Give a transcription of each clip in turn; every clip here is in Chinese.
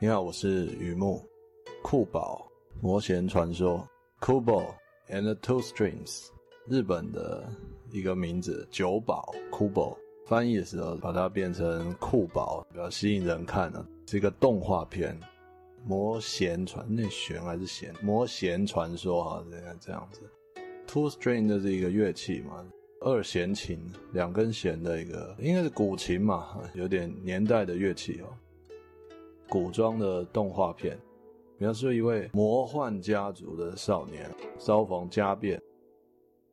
你好，我是雨木。酷宝魔弦传说，Kubo and the Two Strings，日本的一个名字，九宝 Kubo，翻译的时候把它变成酷宝，比较吸引人看呢。是一个动画片，魔弦传那弦还是弦？魔弦传说啊，应该这样子。Two String 就是一个乐器嘛，二弦琴，两根弦的一个，应该是古琴嘛，有点年代的乐器哦。古装的动画片，描述一位魔幻家族的少年遭逢家变，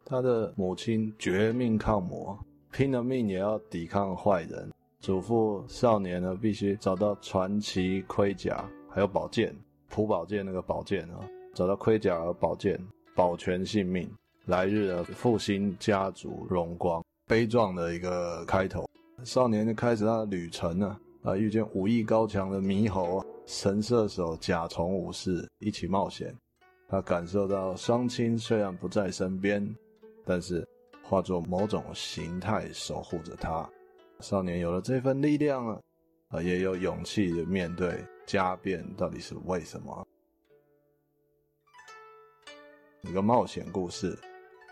他的母亲绝命抗魔，拼了命也要抵抗坏人，嘱咐少年呢必须找到传奇盔甲，还有宝剑，朴宝剑那个宝剑啊，找到盔甲和宝剑，保全性命，来日的复兴家族荣光。悲壮的一个开头，少年就开始他的旅程了。啊遇见武艺高强的猕猴、神射手、甲虫武士一起冒险，他感受到双亲虽然不在身边，但是化作某种形态守护着他。少年有了这份力量啊，啊，也有勇气的面对家变到底是为什么？一个冒险故事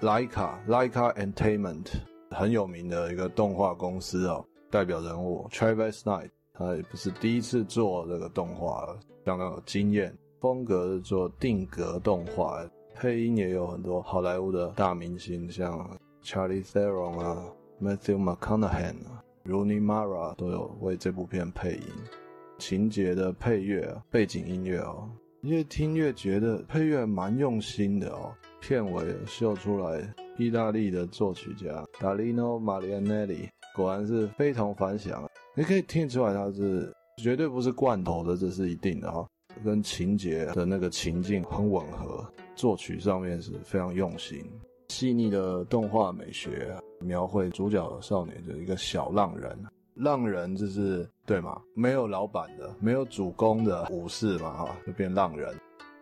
，Laika Laika Entertainment 很有名的一个动画公司哦，代表人物 Travis Knight。他也不是第一次做这个动画了，相当有经验。风格是做定格动画，配音也有很多好莱坞的大明星，像 Charlie Theron 啊、Matthew McConaughey 啊、Rooney Mara 都有为这部片配音。情节的配乐啊，背景音乐哦，越听越觉得配乐蛮用心的哦。片尾秀出来，意大利的作曲家 Dalino Marianelli 果然是非同凡响。你可以听出来，它是绝对不是罐头的，这是一定的哈。跟情节的那个情境很吻合，作曲上面是非常用心，细腻的动画美学描绘主角少年的一个小浪人。浪人就是对吗？没有老板的，没有主公的武士嘛哈，就变浪人。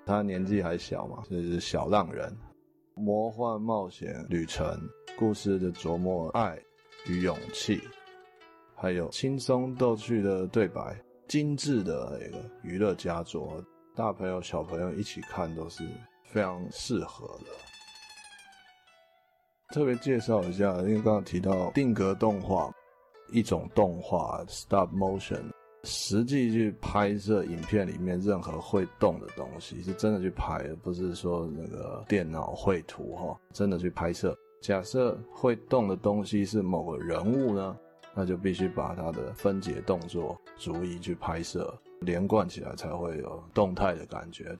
他年纪还小嘛，所以是小浪人。魔幻冒险旅程，故事的琢磨爱与勇气。还有轻松逗趣的对白，精致的一个娱乐佳作，大朋友小朋友一起看都是非常适合的。特别介绍一下，因为刚刚提到定格动画，一种动画 stop motion，实际去拍摄影片里面任何会动的东西，是真的去拍，不是说那个电脑绘图哈，真的去拍摄。假设会动的东西是某个人物呢？那就必须把它的分解动作逐一去拍摄，连贯起来才会有动态的感觉。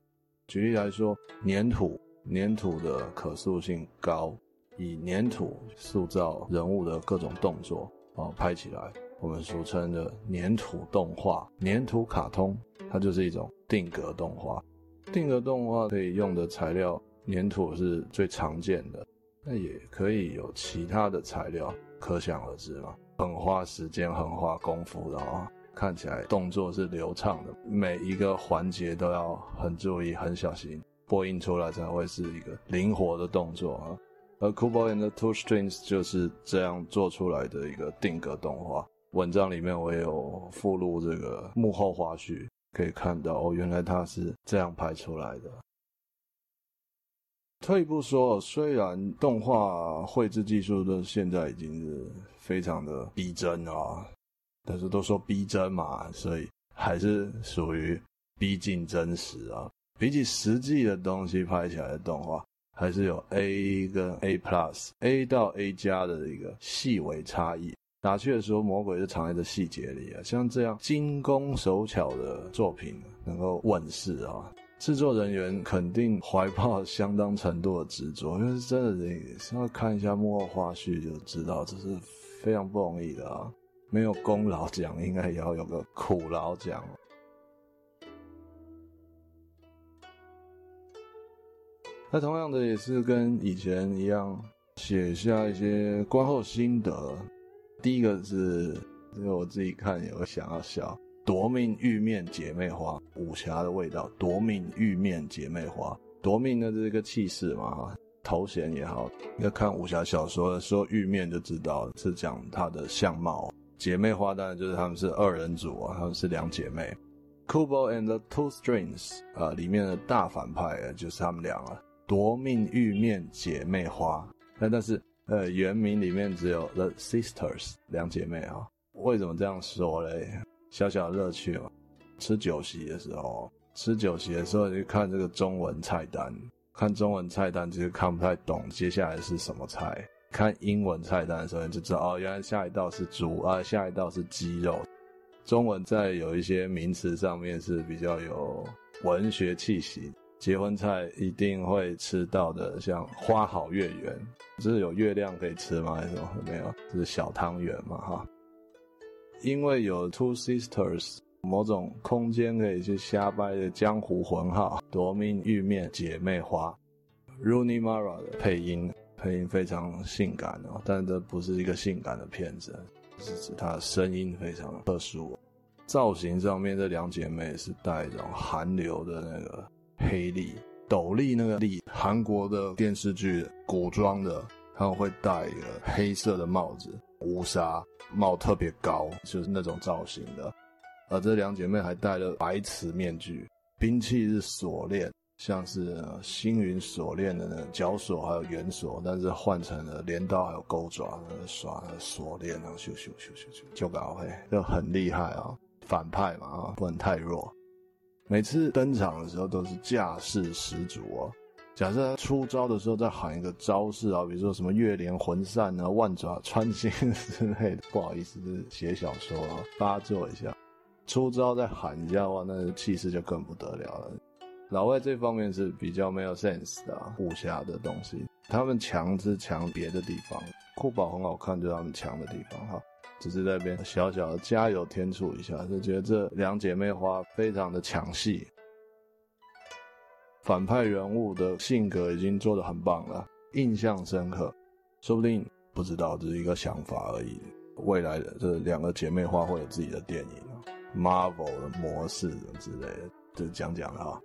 举例来说，粘土，粘土的可塑性高，以粘土塑造人物的各种动作，哦，拍起来，我们俗称的粘土动画、粘土卡通，它就是一种定格动画。定格动画可以用的材料，粘土是最常见的，那也可以有其他的材料，可想而知嘛。很花时间、很花功夫的啊，看起来动作是流畅的，每一个环节都要很注意、很小心，播映出来才会是一个灵活的动作啊。而 Kubo and the Two Strings 就是这样做出来的一个定格动画。文章里面我也有附录这个幕后花絮，可以看到哦，原来它是这样拍出来的。退一步说，虽然动画绘制技术的现在已经是非常的逼真啊，但是都说逼真嘛，所以还是属于逼近真实啊。比起实际的东西拍起来的动画，还是有 A 跟 A Plus、A 到 A 加的一个细微差异。打趣的时候，魔鬼就藏在这细节里啊。像这样精工手巧的作品能够问世啊。制作人员肯定怀抱相当程度的执着，因为真的，你稍微看一下幕后花絮就知道，这是非常不容易的啊！没有功劳奖，应该也要有个苦劳奖。那同样的也是跟以前一样，写下一些观后心得。第一个是，这个我自己看也会想要笑。夺命玉面姐妹花，武侠的味道。夺命玉面姐妹花，夺命的这个气势嘛，哈头衔也好。要看武侠小说的时候，玉面就知道是讲她的相貌。姐妹花当然就是她们是二人组啊，她们是两姐妹。Kubo and the Two Strings，呃，里面的大反派啊就是他们俩啊，夺命玉面姐妹花。但但是，呃，原名里面只有 The Sisters 两姐妹啊。为什么这样说嘞？小小乐趣嘛。吃酒席的时候，吃酒席的时候就看这个中文菜单，看中文菜单其实看不太懂接下来是什么菜。看英文菜单的时候你就知道哦，原来下一道是猪啊，下一道是鸡肉。中文在有一些名词上面是比较有文学气息，结婚菜一定会吃到的，像花好月圆，这是有月亮可以吃吗？还是什么？没有，这是小汤圆嘛，哈。因为有 Two Sisters，某种空间可以去瞎掰的江湖混号，夺命玉面姐妹花，Rooney Mara 的配音，配音非常性感哦，但这不是一个性感的片子。是指她声音非常特殊，造型上面这两姐妹是带一种韩流的那个黑历斗笠，那个笠，韩国的电视剧古装的，他们会戴一个黑色的帽子，乌纱帽特别高，就是那种造型的。而这两姐妹还戴了白瓷面具，兵器是锁链。像是星云锁链的那个绞锁，还有圆锁，但是换成了镰刀还有钩爪，耍锁链，然后咻咻咻咻咻就搞嘿，就很厉害啊！反派嘛啊，不能太弱。每次登场的时候都是架势十足哦。假设他出招的时候再喊一个招式啊，比如说什么月连魂散啊、万爪穿心之类的，不好意思，是写小说啊，发作一下。出招再喊一下的话，那气势就更不得了了。老外这方面是比较没有 sense 的啊，武侠的东西，他们强是强别的地方。酷宝很好看，就他们强的地方哈。只是在这边小小的加油添醋一下，就觉得这两姐妹花非常的抢戏，反派人物的性格已经做得很棒了，印象深刻。说不定不知道，只是一个想法而已。未来的这两个姐妹花会有自己的电影，Marvel 的模式之类的，就讲讲了哈。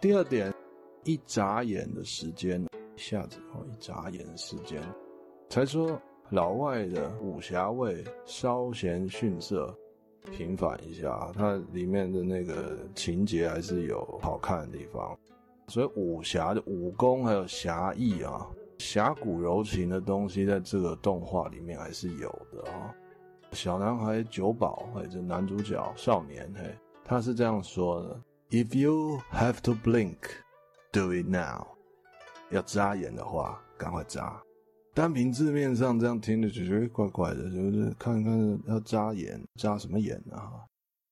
第二点，一眨眼的时间，一下子哦，一眨眼的时间，才说老外的武侠味稍显逊色，平反一下，它里面的那个情节还是有好看的地方。所以武侠的武功还有侠义啊，侠骨柔情的东西，在这个动画里面还是有的啊。小男孩九保，哎，这男主角少年，嘿，他是这样说的。If you have to blink, do it now。要眨眼的话，赶快眨。单凭字面上这样听着就觉得怪怪的，就是看看要眨眼，眨什么眼啊？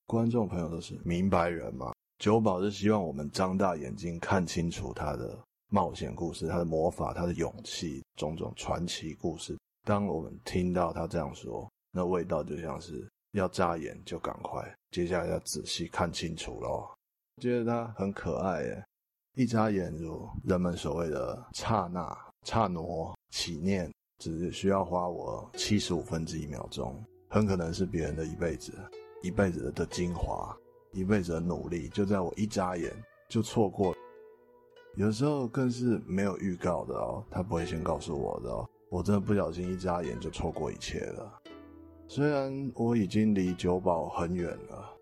观众朋友都是明白人嘛。久保是希望我们张大眼睛看清楚他的冒险故事、他的魔法、他的勇气、种种传奇故事。当我们听到他这样说，那味道就像是要眨眼就赶快，接下来要仔细看清楚喽。觉得他很可爱耶，一眨眼如人们所谓的刹那、刹那起念，只需要花我七十五分之一秒钟，很可能是别人的一辈子，一辈子的精华，一辈子的努力，就在我一眨眼就错过。有时候更是没有预告的哦，他不会先告诉我的哦，我真的不小心一眨眼就错过一切了。虽然我已经离久保很远了。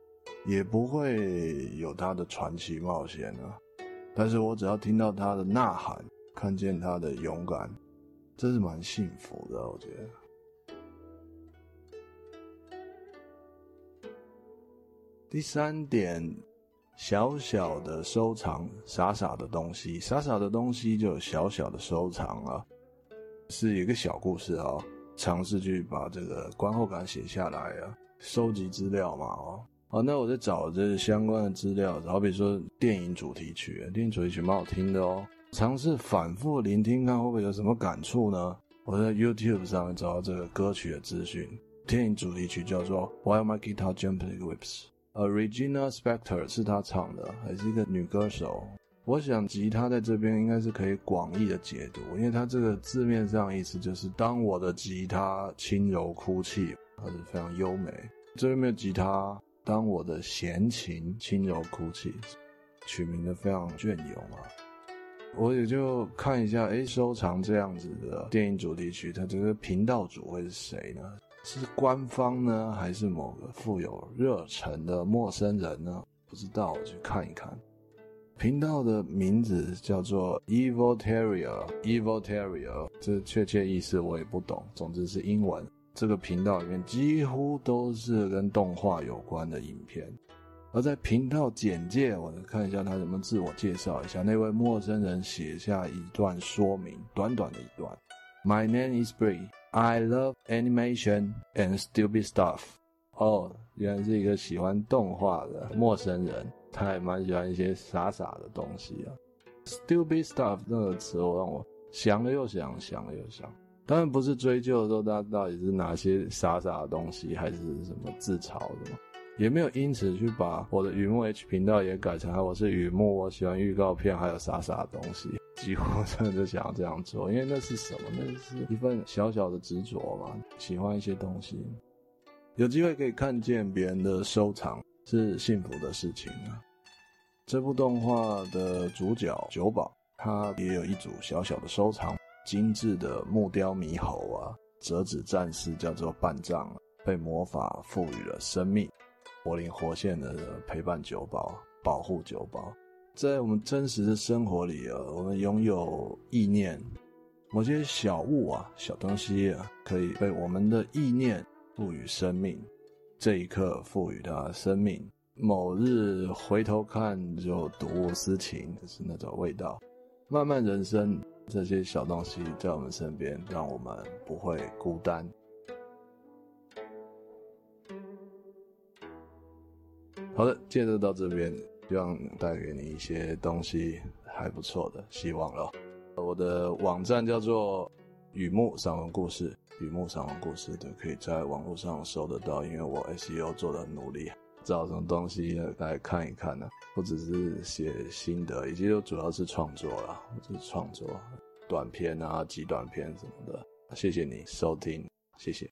也不会有他的传奇冒险了，但是我只要听到他的呐喊，看见他的勇敢，这是蛮幸福的，我觉得。第三点，小小的收藏，傻傻的东西，傻傻的东西就有小小的收藏啊，是一个小故事啊，尝试去把这个观后感写下来啊，收集资料嘛，哦。好，那我在找这相关的资料，好比说电影主题曲，电影主题曲蛮好听的哦。尝试反复聆听，看会不会有什么感触呢？我在 YouTube 上面找到这个歌曲的资讯，电影主题曲叫做《While My Guitar Gently Weeps》，呃，Regina Spektor 是她唱的，还是一个女歌手。我想吉他在这边应该是可以广义的解读，因为它这个字面上意思就是当我的吉他轻柔哭泣，它是非常优美。这边没有吉他。当我的弦琴轻柔哭泣，取名的非常隽永啊！我也就看一下，哎，收藏这样子的电影主题曲，它这个频道主会是谁呢？是官方呢，还是某个富有热忱的陌生人呢？不知道，我去看一看。频道的名字叫做 Evil Terrier，Evil Terrier，这确切意思我也不懂，总之是英文。这个频道里面几乎都是跟动画有关的影片。而在频道简介，我来看一下他怎么自我介绍一下。那位陌生人写下一段说明，短短的一段。My name is Bree. I love animation and stupid stuff. 哦，原来是一个喜欢动画的陌生人，他还蛮喜欢一些傻傻的东西啊。Stupid stuff 这个词，我让我想了又想，想了又想。当然不是追究说他到底是哪些傻傻的东西，还是什么自嘲的。也没有因此去把我的雨木 H 频道也改成我是雨木，我喜欢预告片，还有傻傻的东西，几乎真的就想要这样做，因为那是什么？那是一份小小的执着嘛，喜欢一些东西，有机会可以看见别人的收藏是幸福的事情啊。这部动画的主角久保，他也有一组小小的收藏，精致的木雕猕猴啊，折纸战士叫做半藏，被魔法赋予了生命。活灵活现的陪伴久保，保护久保。在我们真实的生活里啊，我们拥有意念，某些小物啊、小东西啊，可以被我们的意念赋予生命。这一刻赋予它生命，某日回头看就睹物思情，就是那种味道。漫漫人生，这些小东西在我们身边，让我们不会孤单。好的，接着到这边，希望带给你一些东西还不错的，希望咯。我的网站叫做雨木散文故事，雨木散文故事，对，可以在网络上搜得到。因为我 SEO 做得很努力，找什么东西来看一看呢？不只是写心得，以及就主要是创作啦，就是创作短片啊、极短片什么的。谢谢你收听，谢谢。